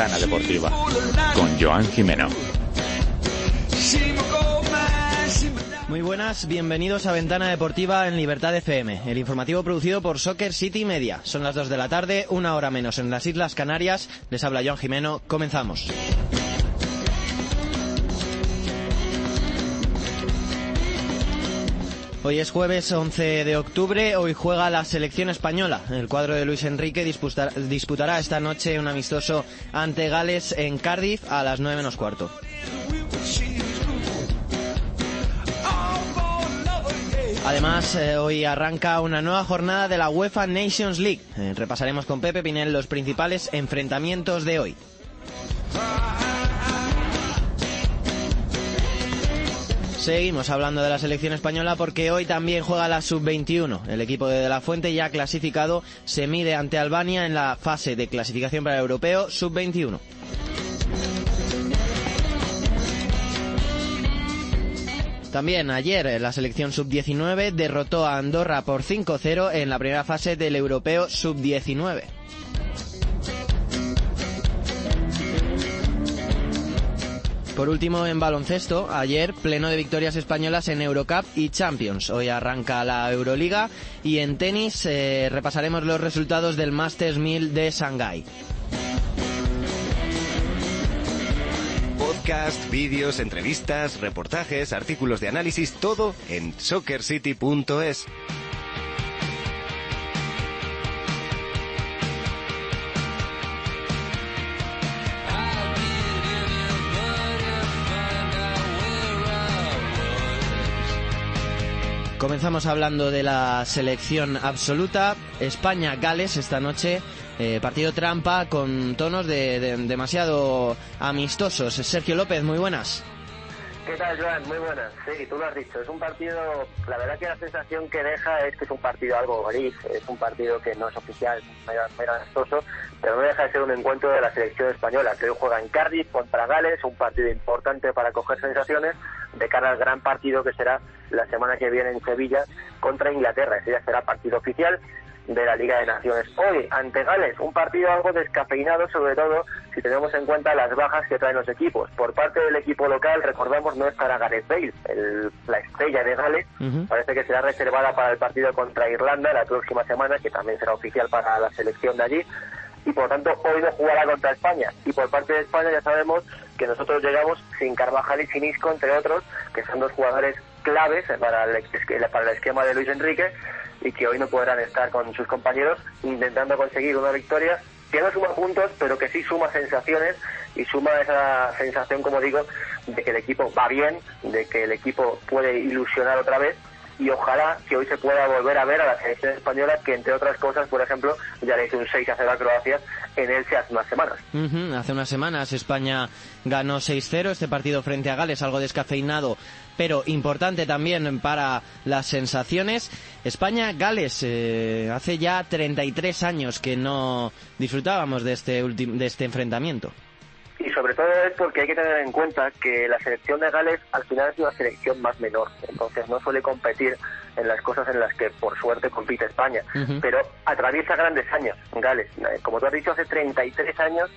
Ventana Deportiva con Joan Jimeno. Muy buenas, bienvenidos a Ventana Deportiva en Libertad FM, el informativo producido por Soccer City Media. Son las 2 de la tarde, una hora menos en las Islas Canarias. Les habla Joan Jimeno, comenzamos. Hoy es jueves 11 de octubre, hoy juega la selección española. El cuadro de Luis Enrique disputará, esta noche un amistoso ante Gales en Cardiff a las 9 menos cuarto. Además, eh, hoy arranca una nueva jornada de la UEFA Nations League. Eh, repasaremos con Pepe Pinel los principales enfrentamientos de hoy. Seguimos hablando de la selección española porque hoy también juega la sub-21. El equipo de De La Fuente ya clasificado se mide ante Albania en la fase de clasificación para el europeo sub-21. También ayer la selección sub-19 derrotó a Andorra por 5-0 en la primera fase del europeo sub-19. Por último, en baloncesto, ayer pleno de victorias españolas en Eurocup y Champions. Hoy arranca la Euroliga y en tenis eh, repasaremos los resultados del Masters 1000 de Shanghái. Podcast, vídeos, entrevistas, reportajes, artículos de análisis, todo en soccercity.es. Comenzamos hablando de la selección absoluta. España-Gales esta noche. Eh, partido trampa con tonos de, de- demasiado amistosos. Sergio López, muy buenas. ¿Qué tal, Joan? Muy buenas. Sí, tú lo has dicho. Es un partido, la verdad que la sensación que deja es que es un partido algo gris, es un partido que no es oficial, es mega amistoso, pero no deja de ser un encuentro de la selección española, que hoy juega en Cardiff contra Gales, un partido importante para coger sensaciones de cara al gran partido que será la semana que viene en Sevilla contra Inglaterra. Ese ya será partido oficial de la Liga de Naciones. Hoy, ante Gales, un partido algo descafeinado, sobre todo si tenemos en cuenta las bajas que traen los equipos. Por parte del equipo local, recordamos, no estará Gareth Bale, el- la estrella de Gales. Parece que será reservada para el partido contra Irlanda la próxima semana, que también será oficial para la selección de allí. Y por tanto, hoy no jugará contra España. Y por parte de España ya sabemos que nosotros llegamos sin Carvajal y sin Isco, entre otros, que son dos jugadores claves para el, para el esquema de Luis Enrique y que hoy no podrán estar con sus compañeros intentando conseguir una victoria. Que no suma puntos, pero que sí suma sensaciones y suma esa sensación, como digo, de que el equipo va bien, de que el equipo puede ilusionar otra vez y ojalá que hoy se pueda volver a ver a la selección española que, entre otras cosas, por ejemplo, ya le hizo un 6 a 0 a Croacia en Elche hace unas semanas. Hace unas semanas España ganó 6-0 este partido frente a Gales, algo descafeinado, pero importante también para las sensaciones. España-Gales, eh, hace ya 33 años que no disfrutábamos de este, de este enfrentamiento. Y sobre todo es porque hay que tener en cuenta que la selección de Gales al final es una selección más menor, entonces no suele competir en las cosas en las que por suerte compite España, pero atraviesa grandes años Gales. Como tú has dicho, hace 33 años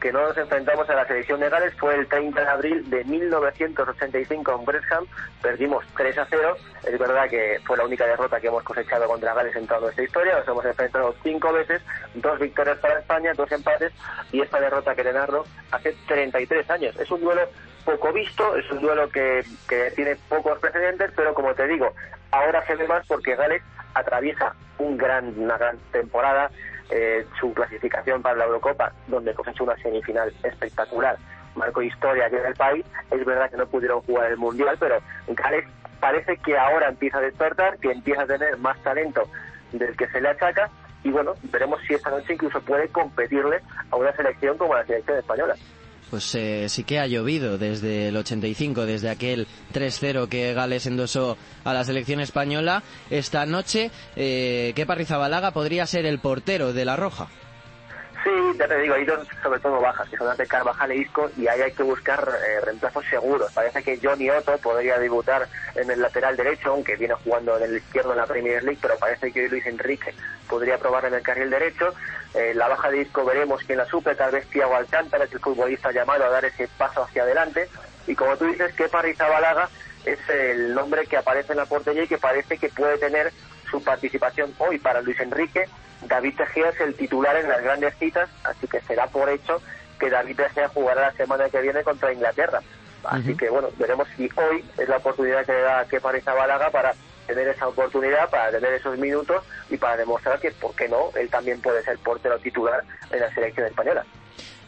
que no nos enfrentamos a la selección de Gales fue el 30 de abril de 1985 en Brexham. Perdimos 3 a 0. Es verdad que fue la única derrota que hemos cosechado contra Gales en toda nuestra historia. Nos hemos enfrentado cinco veces, dos victorias para España, dos empates y esta derrota que narro hace 33 años. Es un duelo poco visto, es un duelo que, que tiene pocos precedentes, pero como te digo, ahora se ve más porque Gales atraviesa un gran, una gran temporada eh, su clasificación para la Eurocopa, donde pues ha hecho una semifinal espectacular, marcó historia aquí en el país. Es verdad que no pudieron jugar el Mundial, pero Gales parece que ahora empieza a despertar, que empieza a tener más talento del que se le achaca y bueno, veremos si esta noche incluso puede competirle a una selección como la selección española pues eh, sí que ha llovido desde el 85, desde aquel 3-0 que Gales endosó a la selección española. Esta noche, eh, Kepa Rizabalaga podría ser el portero de la Roja. Ya te digo, hay sobre todo bajas, que son de Carvajal e Isco, y ahí hay que buscar eh, reemplazos seguros. Parece que Johnny Otto podría debutar en el lateral derecho, aunque viene jugando en el izquierdo en la Premier League, pero parece que Luis Enrique podría probar en el carril derecho. Eh, la baja de Isco veremos quién la supe, tal vez Thiago Alcántara es el futbolista llamado a dar ese paso hacia adelante. Y como tú dices, que Rizabalaga es el nombre que aparece en la portería y que parece que puede tener su participación hoy para Luis Enrique David Tegea es el titular en las grandes citas, así que será por hecho que David Tegea jugará la semana que viene contra Inglaterra. Así que bueno, veremos si hoy es la oportunidad que le da que Kepa Balaga para tener esa oportunidad, para tener esos minutos y para demostrar que, ¿por qué no?, él también puede ser portero titular en la selección española.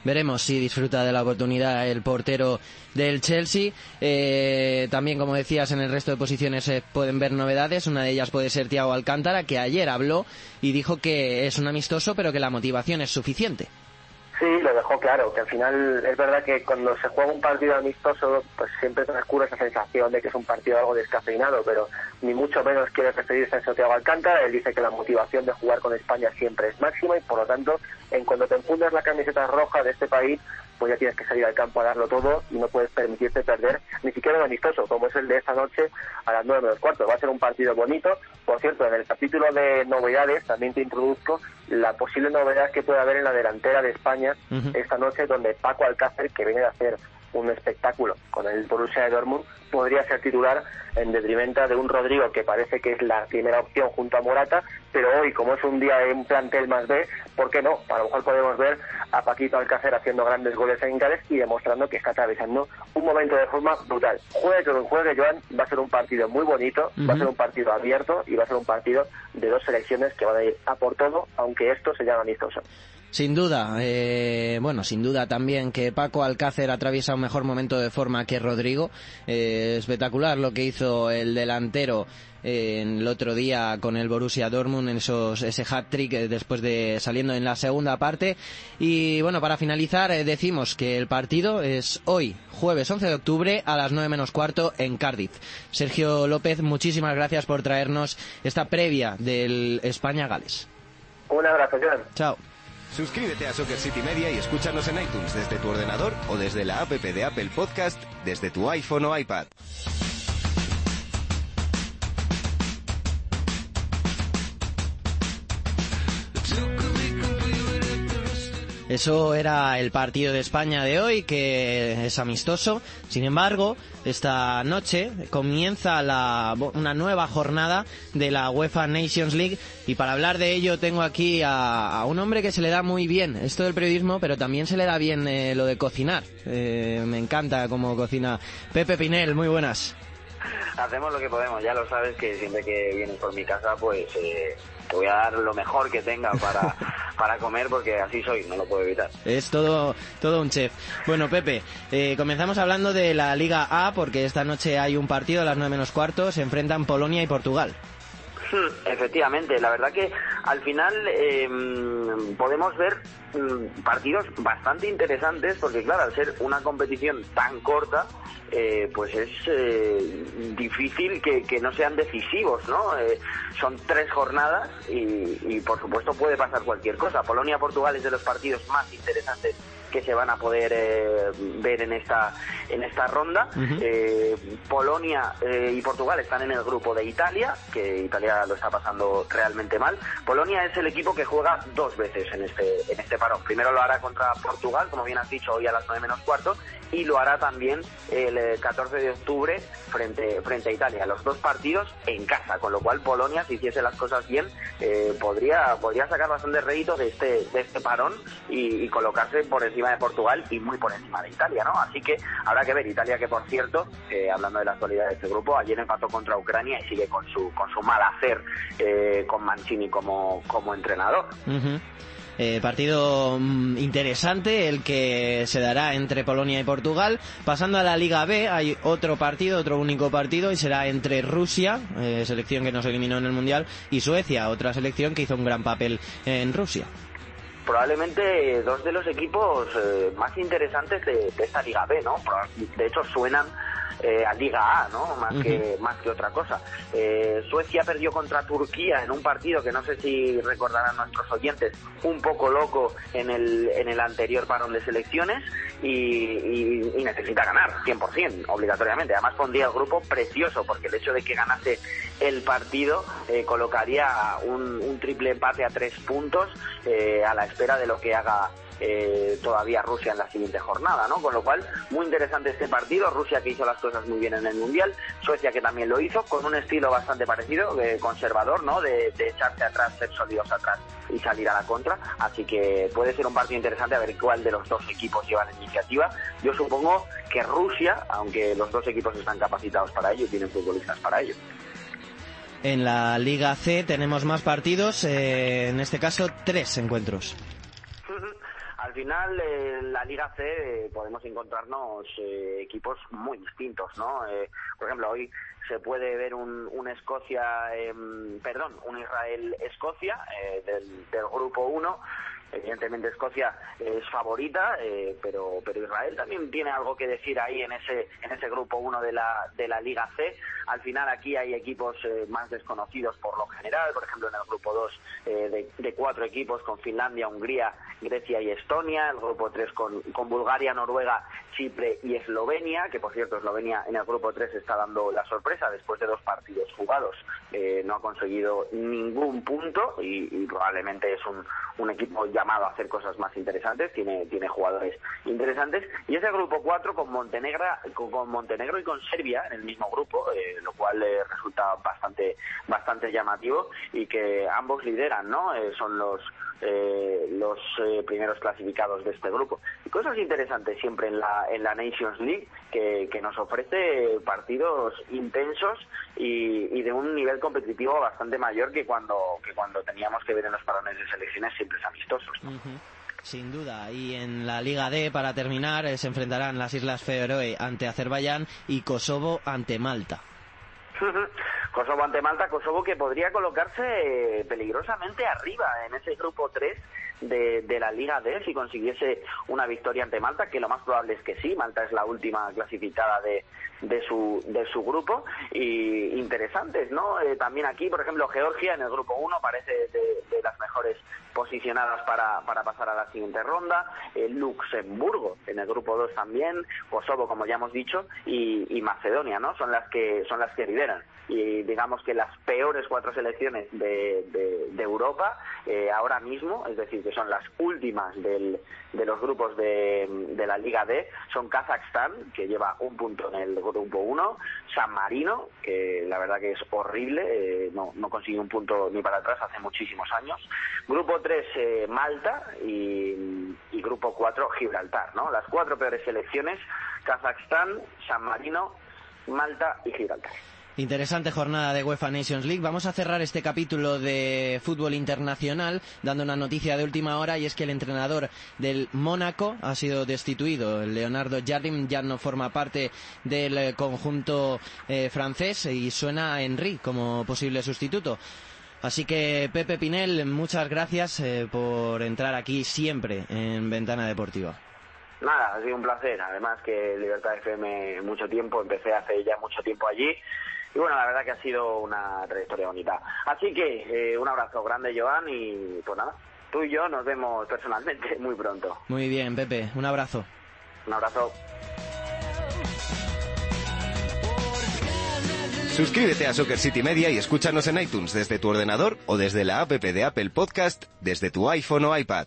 Veremos si disfruta de la oportunidad el portero del Chelsea. Eh, también, como decías, en el resto de posiciones se pueden ver novedades. Una de ellas puede ser Thiago Alcántara, que ayer habló y dijo que es un amistoso, pero que la motivación es suficiente. Sí, lo dejó claro, que al final es verdad que cuando se juega un partido amistoso, pues siempre transcurre esa sensación de que es un partido algo descafeinado, pero ni mucho menos quiere referirse a Santiago Alcántara. Él dice que la motivación de jugar con España siempre es máxima y por lo tanto, en cuando te enfundas la camiseta roja de este país, pues ya tienes que salir al campo a darlo todo y no puedes permitirte perder ni siquiera un amistoso, como es el de esta noche a las nueve menos cuarto. Va a ser un partido bonito. Por cierto, en el capítulo de novedades también te introduzco la posible novedad que puede haber en la delantera de España esta noche, donde Paco Alcácer, que viene a hacer un espectáculo con el Borussia de Dortmund, podría ser titular en detrimento de un Rodrigo que parece que es la primera opción junto a Morata, pero hoy, como es un día en plantel más B, ¿por qué no? A lo mejor podemos ver a Paquito Alcácer haciendo grandes goles en Gales y demostrando que está atravesando un momento de forma brutal. Juegue que juegue, Joan, va a ser un partido muy bonito, va a ser un partido abierto y va a ser un partido de dos selecciones que van a ir a por todo, aunque esto se llama amistoso. Sin duda, eh, bueno, sin duda también que Paco Alcácer atraviesa un mejor momento de forma que Rodrigo. Eh, espectacular lo que hizo el delantero eh, el otro día con el Borussia Dortmund en esos, ese hat-trick después de saliendo en la segunda parte. Y bueno, para finalizar decimos que el partido es hoy, jueves 11 de octubre a las 9 menos cuarto en Cardiff. Sergio López, muchísimas gracias por traernos esta previa del España-Gales. Un abrazo. Chao. Suscríbete a Soccer City Media y escúchanos en iTunes desde tu ordenador o desde la app de Apple Podcast desde tu iPhone o iPad. Eso era el partido de España de hoy, que es amistoso. Sin embargo, esta noche comienza la, una nueva jornada de la UEFA Nations League y para hablar de ello tengo aquí a, un hombre que se le da muy bien esto del periodismo, pero también se le da bien eh, lo de cocinar. Eh, me encanta cómo cocina Pepe Pinel. Muy buenas. Hacemos lo que podemos, ya lo sabes que siempre que vienes por mi casa, pues eh, te voy a dar lo mejor que tenga para, para comer porque así soy, no lo puedo evitar. Es todo, todo un chef. Bueno, Pepe, eh, comenzamos hablando de la Liga A porque esta noche hay un partido a las 9 menos cuarto, se enfrentan Polonia y Portugal. Hmm, efectivamente, la verdad que al final em, podemos ver mm, partidos bastante interesantes porque claro, al ser una competición tan corta, eh, pues es eh, difícil que, no sean decisivos, ¿no? Eh, son tres jornadas y, por supuesto puede pasar cualquier cosa. Polonia-Portugal es de los partidos más interesantes que se van a poder eh, ver en esta en esta ronda. Eh, Polonia eh, y Portugal están en el grupo de Italia, que Italia lo está pasando realmente mal. Polonia es el equipo que juega dos veces en este en este parón. Primero lo hará contra Portugal, como bien has dicho, hoy a las 9 menos cuarto, y lo hará también el 14 de octubre frente frente a Italia. Los dos partidos en casa, con lo cual Polonia, si hiciese las cosas bien, podría podría sacar bastante rédito de este de este parón y, y colocarse por encima de Portugal y muy por encima de Italia, ¿no? Así que habrá que ver Italia que por cierto, eh, hablando de la actualidad de este grupo, ayer empató contra Ucrania y sigue con su con su mal hacer eh, con Mancini como como entrenador. Eh, partido mm, interesante el que se dará entre Polonia y Portugal. Pasando a la Liga B, hay otro partido, otro único partido, y será entre Rusia, selección que nos eliminó en el Mundial, y Suecia, otra selección que hizo un gran papel en Rusia probablemente dos de los equipos eh, más interesantes de, esta Liga B, ¿no? De hecho, suenan eh, a Liga A, ¿no? Más, que, más que otra cosa. Eh, Suecia perdió contra Turquía en un partido que no sé si recordarán nuestros oyentes, un poco loco en el, en el anterior parón de selecciones y, necesita ganar 100%, obligatoriamente. Además pondría el grupo precioso porque el hecho de que ganase el partido eh, colocaría un, un, triple empate a tres puntos a la espera de lo que haga eh, todavía Rusia en la siguiente jornada, ¿no? Con lo cual, muy interesante este partido. Rusia que hizo las cosas muy bien en el Mundial, Suecia que también lo hizo, con un estilo bastante parecido, eh, conservador, ¿no? De, echarse atrás, ser sólidos atrás y salir a la contra. Así que puede ser un partido interesante a ver cuál de los dos equipos lleva la iniciativa. Yo supongo que Rusia, aunque los dos equipos están capacitados para ello, tienen futbolistas para ello. En la Liga C tenemos más partidos, eh, en este caso tres encuentros al final en la Liga C eh, podemos encontrarnos eh, equipos muy distintos, ¿no? Eh, por ejemplo, hoy se puede ver un, un Escocia, em, perdón, un Israel-Escocia del, del grupo 1 Evidentemente Escocia es favorita, eh, pero, pero Israel también tiene algo que decir ahí en ese, en ese grupo 1 de la, de la Liga C. Al final aquí hay equipos eh, más desconocidos por lo general, por ejemplo en el grupo 2 eh, de, cuatro equipos con Finlandia, Hungría, Grecia y Estonia, el grupo 3 con, con Bulgaria, Noruega, Chipre y Eslovenia, que por cierto Eslovenia en el grupo 3 está dando la sorpresa después de dos partidos jugados, no ha conseguido ningún punto y, probablemente es un, equipo llamado a hacer cosas más interesantes, tiene, tiene jugadores interesantes. Y ese grupo 4 con Montenegro, con, Montenegro y con Serbia en el mismo grupo, eh, lo cual eh, resulta bastante, bastante llamativo y que ambos lideran, ¿no? Eh, son los eh, los eh, primeros clasificados de este grupo. Y cosas interesantes siempre en la, en la Nations League que, que nos ofrece partidos intensos y, de un nivel competitivo bastante mayor que cuando, que cuando teníamos que ver en los parones de selecciones siempre amistosos. Sin duda. Y en la Liga D, para terminar, eh, se enfrentarán las Islas Feroe ante Azerbaiyán y Kosovo ante Malta. Kosovo ante Malta, Kosovo que podría colocarse peligrosamente arriba en ese grupo 3 de, de, la Liga D si consiguiese una victoria ante Malta, que lo más probable es que sí, Malta es la última clasificada de, de, su, de su grupo, y interesantes, ¿no? Eh, también aquí, por ejemplo, Georgia en el grupo 1 parece de, de las mejores posicionadas para, para pasar a la siguiente ronda, eh, Luxemburgo en el grupo 2 también, Kosovo, como ya hemos dicho, y, Macedonia, ¿no? Son las que, son las que lideran y digamos que las peores cuatro selecciones de, de, Europa eh, ahora mismo, es decir, que son las últimas del, de los grupos de, de, la Liga D, son Kazajstán, que lleva un punto en el grupo 1, San Marino, que la verdad que es horrible, eh, no, no consigue un punto ni para atrás hace muchísimos años, grupo 3 eh, Malta y, grupo 4 Gibraltar, ¿no? Las cuatro peores selecciones, Kazajstán, San Marino, Malta y Gibraltar. Interesante jornada de UEFA Nations League. Vamos a cerrar este capítulo de fútbol internacional dando una noticia de última hora y es que el entrenador del Mónaco ha sido destituido. Leonardo Jardim ya no forma parte del conjunto eh, francés y suena a Henry como posible sustituto. Así que Pepe Pinel, muchas gracias eh, por entrar aquí siempre en Ventana Deportiva. Nada, ha sido un placer. Además que Libertad FM mucho tiempo, empecé hace ya mucho tiempo allí y bueno, la verdad que ha sido una trayectoria bonita. Así que eh, un abrazo grande, Joan, y pues nada, tú y yo nos vemos personalmente muy pronto. Muy bien, Pepe, un abrazo. Un abrazo. Suscríbete a Soccer City Media y escúchanos en iTunes desde tu ordenador o desde la app de Apple Podcast desde tu iPhone o iPad.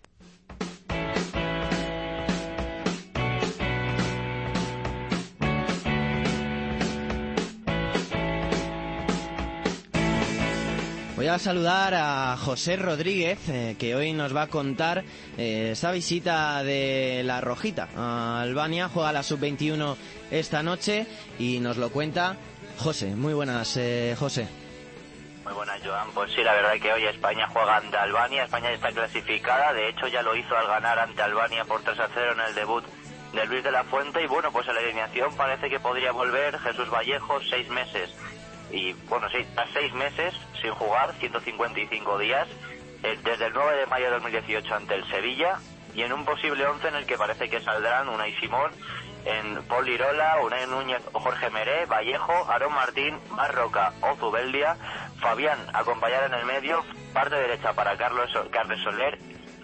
Voy a saludar a José Rodríguez, eh, que hoy nos va a contar eh, esa visita de la Rojita a Albania. Juega la Sub-21 esta noche y nos lo cuenta José. Muy buenas, eh, José. Muy buenas, Joan. Pues sí, la verdad es que hoy España juega ante Albania. España está clasificada. De hecho, ya lo hizo al ganar ante Albania por 3 a 0 en el debut de Luis de la Fuente. Y bueno, pues en la alineación parece que podría volver Jesús Vallejo seis meses. Y bueno, sí, a seis meses sin jugar, 155 días, eh, desde el 9 de mayo de 2018 ante el Sevilla. Y en un posible 11 en el que parece que saldrán Unai Simón, en Paul Lirola, Unai Núñez Jorge Meré, Vallejo, Aarón Martín, Marroca o Zubeldia, Fabián acompañar en el medio, parte derecha para Carlos, Carles Soler,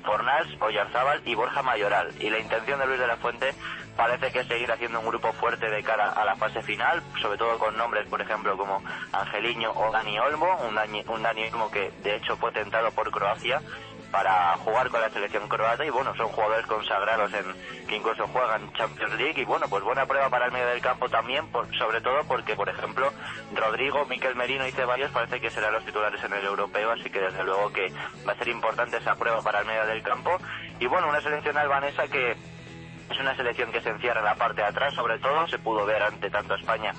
Fornals, Oyarzábal y Borja Mayoral. Y la intención de Luis de la Fuente parece que es seguir haciendo un grupo fuerte de cara a la fase final, sobre todo con nombres, por ejemplo, como Angeliño o Dani Olmo, un Dani, un Dani Olmo que de hecho fue tentado por Croacia para jugar con la selección croata y bueno, son jugadores consagrados en que incluso juegan Champions League y bueno, pues buena prueba para el medio del campo también, por, sobre todo porque por ejemplo Rodrigo, Miquel Merino y Ceballos parece que serán los titulares en el europeo, así que desde luego que va a ser importante esa prueba para el medio del campo. Y bueno, una selección albanesa que es una selección que se encierra en la parte de atrás, sobre todo se pudo ver ante tanto España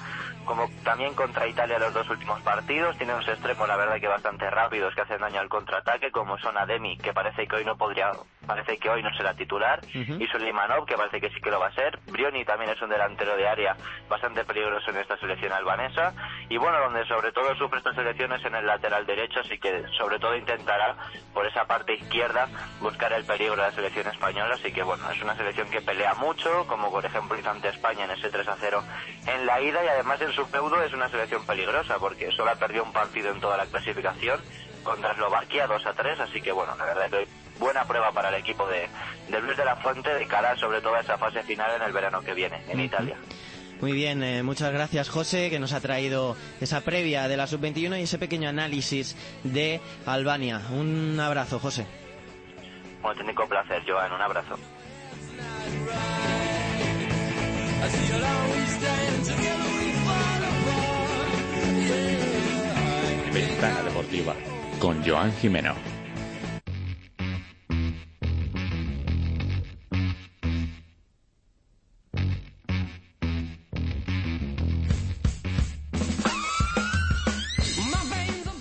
como también contra Italia los dos últimos partidos. Tiene unos extremos, la verdad, que bastante rápidos, que hacen daño al contraataque, como son Ademi, que parece que hoy no podría, parece que hoy no será titular, y Suleimanov, que parece que sí que lo va a ser. Brioni también es un delantero de área bastante peligroso en esta selección albanesa. Y bueno, donde sobre todo sufre estas selecciones en el lateral derecho, así que sobre todo intentará por esa parte izquierda buscar el peligro de la selección española. Así que bueno, es una selección que pelea mucho, como por ejemplo hizo ante España en ese 3 a 0 en la ida, y además en su feudo es una selección peligrosa porque solo ha perdido un partido en toda la clasificación contra Eslovaquia 2 a 3, así que bueno, la verdad es que buena prueba para el equipo de, de Luis de la Fuente de cara sobre todo a esa fase final en el verano que viene en Italia. Muy bien, eh, muchas gracias José, que nos ha traído esa previa de la sub-21 y ese pequeño análisis de Albania. Un abrazo, José. Un auténtico placer, Joan, un abrazo. Ventana Deportiva con Joan Jimeno.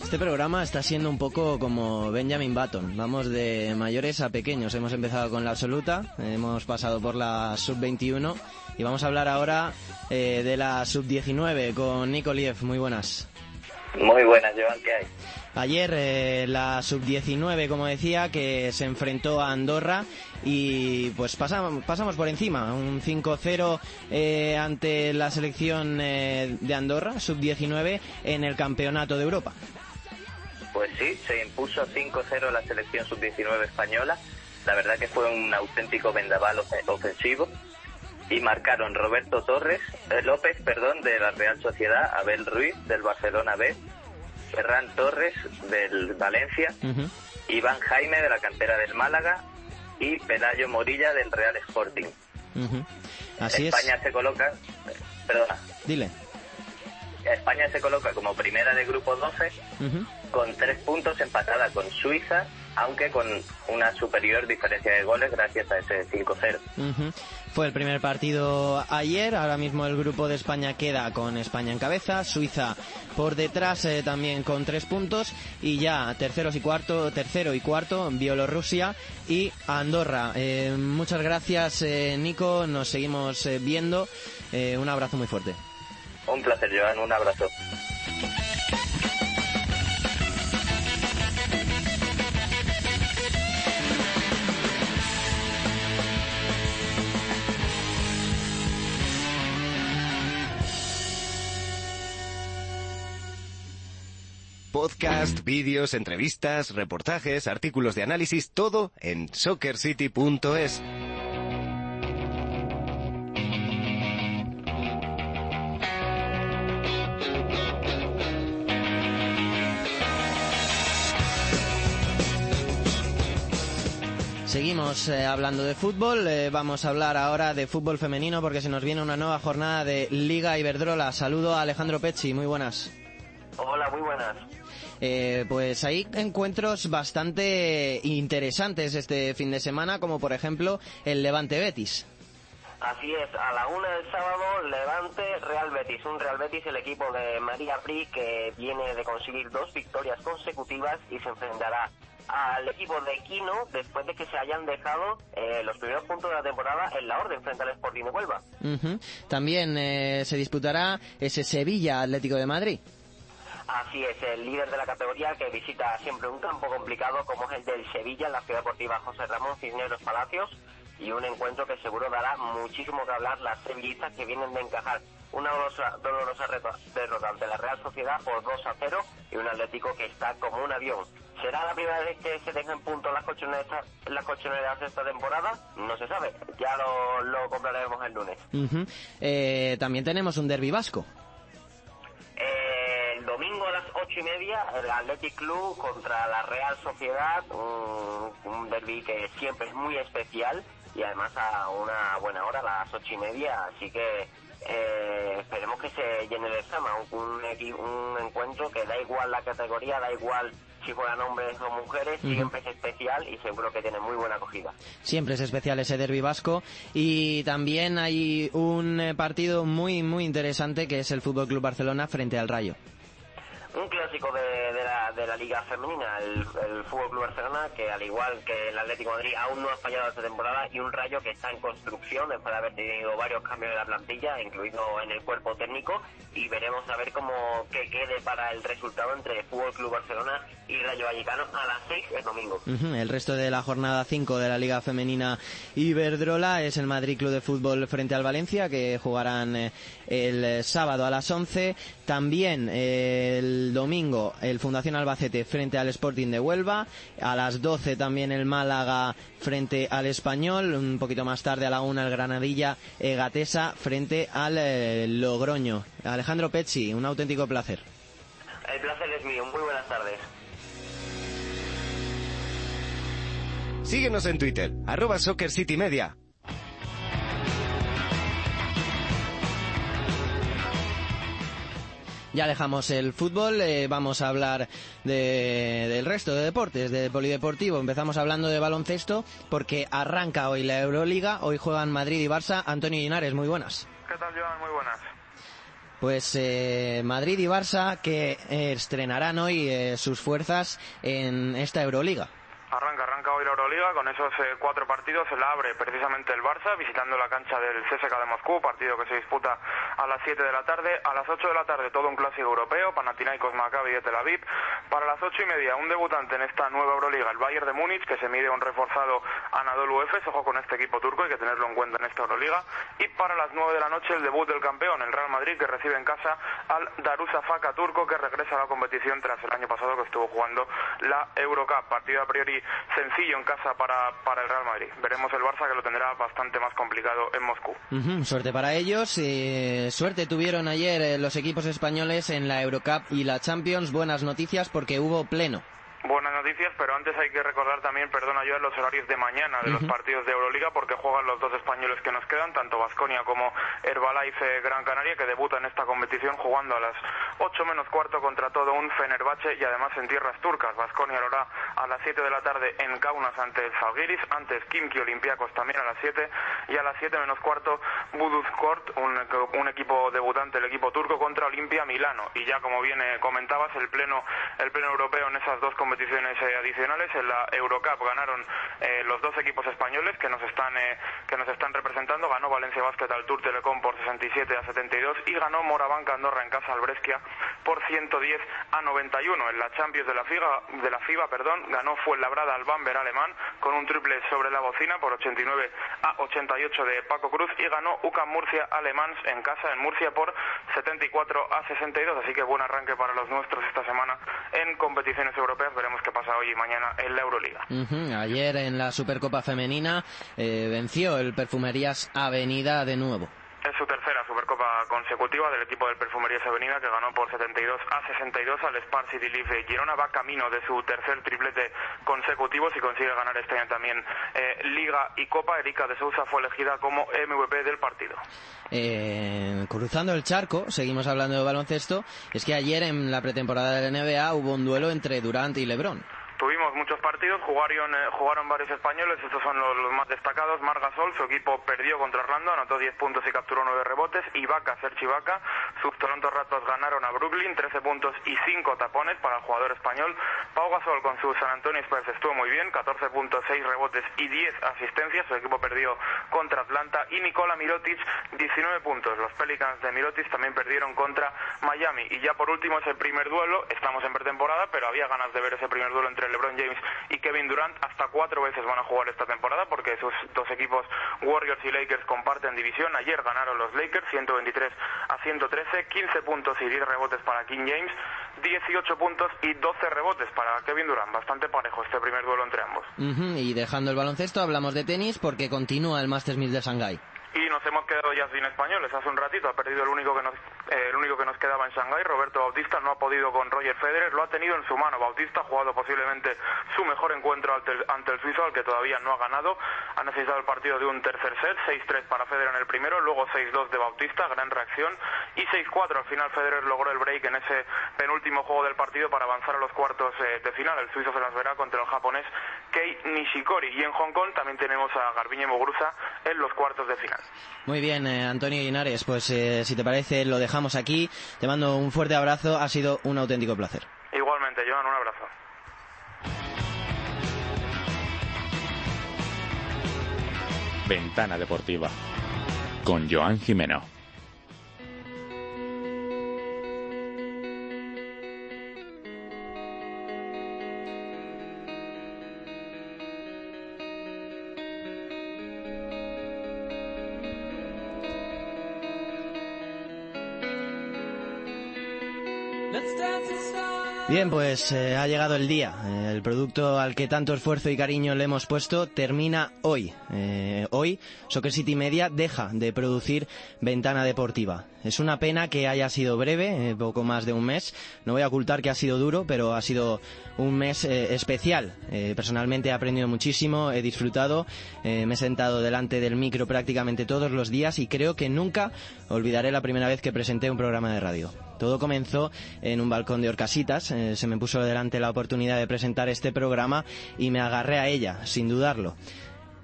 Este programa está siendo un poco como Benjamin Button. Vamos de mayores a pequeños. Hemos empezado con la absoluta, hemos pasado por la sub-21 y vamos a hablar ahora eh, de la sub-19 con Nico Liev. Muy buenas. Muy buenas, Joan, ¿qué hay? Ayer eh, la sub-19, como decía, que se enfrentó a Andorra y pues pasamos, pasamos por encima, un 5-0 eh, ante la selección eh, de Andorra, sub-19, en el Campeonato de Europa. Pues sí, se impuso 5-0 la selección sub-19 española. La verdad que fue un auténtico vendaval ofe- ofensivo. Y marcaron Roberto Torres, eh, López, perdón, de la Real Sociedad, Abel Ruiz del Barcelona B, Ferran Torres del Valencia. Iván Jaime de la cantera del Málaga y Pelayo Morilla del Real Sporting. Ujú. Así España es. se coloca, perdona, Dile. España se coloca como primera de grupo 12 Ujú. con tres puntos empatada con Suiza, aunque con una superior diferencia de goles gracias a ese 5-0. Ujú. Fue el primer partido ayer, ahora mismo el grupo de España queda con España en cabeza, Suiza por detrás eh, también con tres puntos y ya terceros y cuarto, tercero y cuarto Bielorrusia y Andorra. Eh, muchas gracias eh, Nico, nos seguimos eh, viendo, un abrazo muy fuerte. Un placer, Joan, un abrazo. Podcast, vídeos, entrevistas, reportajes, artículos de análisis, todo en soccercity.es. Seguimos eh, hablando de fútbol, eh, vamos a hablar ahora de fútbol femenino porque se nos viene una nueva jornada de Liga Iberdrola. Saludo a Alejandro Pecci, muy buenas. Hola, muy buenas. Eh, pues hay encuentros bastante interesantes este fin de semana, como por ejemplo el Levante Betis. Así es, a la una del sábado, Levante Real Betis. Un Real Betis, el equipo de María Pri, que viene de conseguir dos victorias consecutivas y se enfrentará al equipo de Quino después de que se hayan dejado eh, los primeros puntos de la temporada en la orden frente al Sporting de Huelva. También eh, se disputará ese Sevilla Atlético de Madrid. Así es, el líder de la categoría que visita siempre un campo complicado como es el del Sevilla en la ciudad deportiva José Ramón Cisneros Palacios y un encuentro que seguro dará muchísimo que hablar las sevillistas que vienen de encajar una dolorosa, derrota ante la Real Sociedad por 2 a 0 y un Atlético que está como un avión. ¿Será la primera vez que se dejen puntos las colchoneras, las colchoneras esta temporada? No se sabe, ya lo, lo compraremos el lunes. Ujú. Eh, también tenemos un derbi vasco. Eh, el domingo a las ocho y media, el Athletic Club contra la Real Sociedad, un, un derby que siempre es muy especial y además a una buena hora, a las ocho y media, así que eh, esperemos que se llene el examen, un, un, un encuentro que da igual la categoría, da igual si fueran hombres o mujeres, siempre es especial y seguro que tiene muy buena acogida. Siempre es especial ese derbi vasco. Y también hay un eh, partido muy, muy interesante que es el Fútbol Club Barcelona frente al Rayo. Un clásico de, de la, de la Liga Femenina, el, el Fútbol Club Barcelona, que al igual que el Atlético de Madrid aún no ha fallado esta temporada, y un Rayo que está en construcción después de haber tenido varios cambios de la plantilla, incluido en el cuerpo técnico, y veremos a ver cómo que quede para el resultado entre Fútbol Club Barcelona y Rayo Vallecano a las 6 el domingo. El resto de la jornada 5 de la Liga Femenina Iberdrola es el Madrid Club de Fútbol frente al Valencia, que jugarán eh, el sábado a las 11. También eh, el domingo el Fundación Albacete frente al Sporting de Huelva. A las 12 también el Málaga frente al Español. Un poquito más tarde a la 1 el Granadilla Gatesa frente al eh, Logroño. Alejandro Pecci, un auténtico placer. El placer es mío, muy buenas tardes. Síguenos en Twitter, arroba Soccer City Media. Ya dejamos el fútbol, eh, vamos a hablar de- del resto de deportes, de polideportivo. Empezamos hablando de baloncesto porque arranca hoy la Euroliga, hoy juegan Madrid y Barça. Antonio Linares, muy buenas. ¿Qué tal, Joan? Muy buenas. Pues eh, Madrid y Barça que eh, estrenarán hoy eh, sus fuerzas en esta Euroliga. Arranca, arranca hoy la Euroliga con esos eh, cuatro partidos. La abre precisamente el Barça visitando la cancha del CSKA de Moscú, partido que se disputa a las 7 de la tarde. A las 8 de la tarde todo un clásico europeo, Panathinaikos Maccabi de Tel Aviv. Para las 8 y media un debutante en esta nueva Euroliga, el Bayern de Múnich, que se mide a un reforzado Anadolu Efes. Ojo con este equipo turco, hay que tenerlo en cuenta en esta Euroliga. Y para las 9 de la noche el debut del campeón, el Real Madrid, que recibe en casa al Darusafaka turco, que regresa a la competición tras el año pasado que estuvo jugando la Eurocup. Partido a priori sencillo en casa para, para el Real Madrid. Veremos el Barça que lo tendrá bastante más complicado en Moscú. Ujú, suerte para ellos. eh, suerte tuvieron ayer eh, los equipos españoles en la Eurocup y la Champions. Buenas noticias porque hubo pleno. Buenas noticias, pero antes hay que recordar también, perdona yo, los horarios de mañana de los Ujú. partidos de Euroliga porque juegan los dos españoles que nos quedan, tanto Vasconia como Herbalife Gran Canaria, que debutan en esta competición jugando a las 8 menos cuarto contra todo un Fenerbahce y además en tierras turcas. Vasconia lo hará a las 7 de la tarde en Kaunas ante el Zalgiris, antes Kimki Olympiacos también a las 7 y a las 7 menos cuarto Buduzkort, un, un equipo debutante, el equipo turco contra Olimpia Milano. Y ya como bien eh, comentabas, el pleno, el pleno europeo en esas dos competiciones eh, adicionales, en la Eurocup ganaron eh, los dos equipos españoles que nos están eh, que nos están representando, ganó Valencia Basket al Tour Telecom por 67 a 72 y ganó Morabanca Andorra en casa al Brescia por 110 a 91. En la Champions de la FIBA, de la FIBA perdón, ganó Fuenlabrada al Bamber alemán con un triple sobre la bocina por 89 a 88 de Paco Cruz y ganó UCAM Murcia Alemans en casa en Murcia por 74 a 62, así que buen arranque para los nuestros esta semana en competiciones europeas. Veremos qué pasa hoy y mañana en la Euroliga. Ayer en la Supercopa Femenina eh, venció el Perfumerías Avenida de nuevo. Es su tercera Supercopa consecutiva del equipo del Perfumerías Avenida que ganó por 72 a 62 al Spar City Leaf Girona. Va camino de su tercer triplete consecutivo si consigue ganar este año también eh, Liga y Copa. Erika de Sousa fue elegida como MVP del partido. Eh, cruzando el charco, seguimos hablando de baloncesto, es que ayer en la pretemporada de la NBA hubo un duelo entre Durant y LeBron. Tuvimos muchos partidos, jugaron, eh, jugaron varios españoles, estos son los, más destacados. Margasol, su equipo perdió contra Orlando, anotó 10 puntos y capturó 9 rebotes. Ibaka, Sergi Ibaka, sus Toronto Raptors ganaron a Brooklyn, 13 puntos y 5 tapones para el jugador español. Pau Gasol con su San Antonio Spurs estuvo muy bien, 14 puntos, 6 rebotes y 10 asistencias. Su equipo perdió contra Atlanta. Y Nikola Mirotic, 19 puntos. Los Pelicans de Mirotic también perdieron contra Miami. Y ya por último es el primer duelo, estamos en pretemporada, pero había ganas de ver ese primer duelo entre LeBron James y Kevin Durant hasta cuatro veces van a jugar esta temporada porque sus dos equipos Warriors y Lakers comparten división. Ayer ganaron los Lakers 123 a 113, 15 puntos y 10 rebotes para King James, 18 puntos y 12 rebotes para Kevin Durant. Bastante parejo este primer duelo entre ambos. Uh -huh. Y dejando el baloncesto hablamos de tenis porque continúa el Masters 1000 de Shanghái y nos hemos quedado ya sin españoles. Hace un ratito ha perdido el único que nos, eh, el único que nos quedaba en Shanghái. Roberto Bautista no ha podido con Roger Federer, lo ha tenido en su mano. Bautista ha jugado posiblemente su mejor encuentro ante el, ante el suizo, al que todavía no ha ganado. Ha necesitado el partido de un tercer set, 6-3 para Federer en el primero, luego 6-2 de Bautista, gran reacción, y 6-4. Al final Federer logró el break en ese penúltimo juego del partido para avanzar a los cuartos eh, de final. El suizo se las verá contra el japonés Kei Nishikori. Y en Hong Kong también tenemos a Garbiñe Muguruza en los cuartos de final. Muy bien, eh, Antonio Linares, pues eh, si te parece lo dejamos aquí. Te mando un fuerte abrazo, ha sido un auténtico placer. Igualmente, Joan, un abrazo. Ventana Deportiva con Joan Jimeno. Bien, pues eh, ha llegado el día. Eh, el producto al que tanto esfuerzo y cariño le hemos puesto termina hoy. Eh, hoy Soccer City Media deja de producir Ventana Deportiva. Es una pena que haya sido breve, poco más de un mes. No voy a ocultar que ha sido duro, pero ha sido un mes especial. personalmente he aprendido muchísimo, he disfrutado, me he sentado delante del micro prácticamente todos los días y creo que nunca olvidaré la primera vez que presenté un programa de radio. Todo comenzó en un balcón de Orcasitas, eh, se me puso delante la oportunidad de presentar este programa y me agarré a ella, sin dudarlo.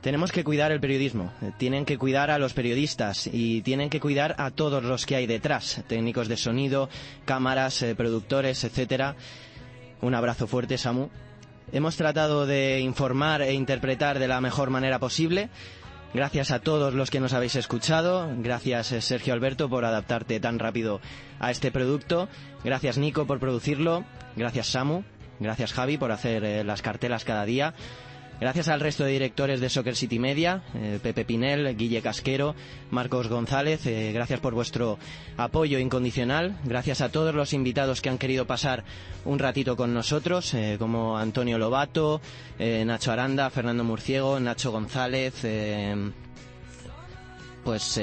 Tenemos que cuidar el periodismo, tienen que cuidar a los periodistas y tienen que cuidar a todos los que hay detrás, técnicos de sonido, cámaras, eh, productores, etcétera. Un abrazo fuerte, Samu. Hemos tratado de informar e interpretar de la mejor manera posible. Gracias a todos los que nos habéis escuchado. Gracias Sergio Alberto por adaptarte tan rápido a este producto. Gracias Nico por producirlo. Gracias Samu. Gracias Javi por hacer eh, las cartelas cada día. Gracias al resto de directores de Soccer City Media, eh, Pepe Pinel, Guille Casquero, Marcos González, eh, gracias por vuestro apoyo incondicional. Gracias a todos los invitados que han querido pasar un ratito con nosotros, eh, como Antonio Lobato, Nacho Aranda, Fernando Murciego, Nacho González, pues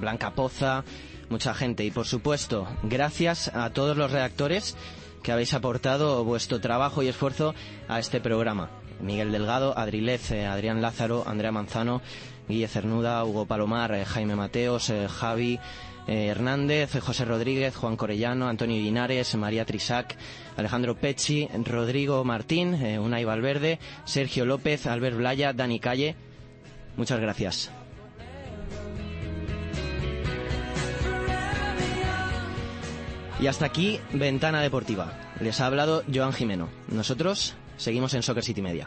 Blanca Poza, mucha gente. Y por supuesto, gracias a todos los redactores que habéis aportado vuestro trabajo y esfuerzo a este programa. Miguel Delgado, Adrilez, eh, Adrián Lázaro, Andrea Manzano, Guille Cernuda, Hugo Palomar, eh, Jaime Mateos, eh, Javi Hernández, José Rodríguez, Juan Corellano, Antonio Linares, María Trisac, Alejandro Pecci, Rodrigo Martín, Unai Valverde, Sergio López, Albert Blaya, Dani Calle. Muchas gracias. Y hasta aquí, Ventana Deportiva. Les ha hablado Joan Jimeno. Nosotros seguimos en Soccer City Media.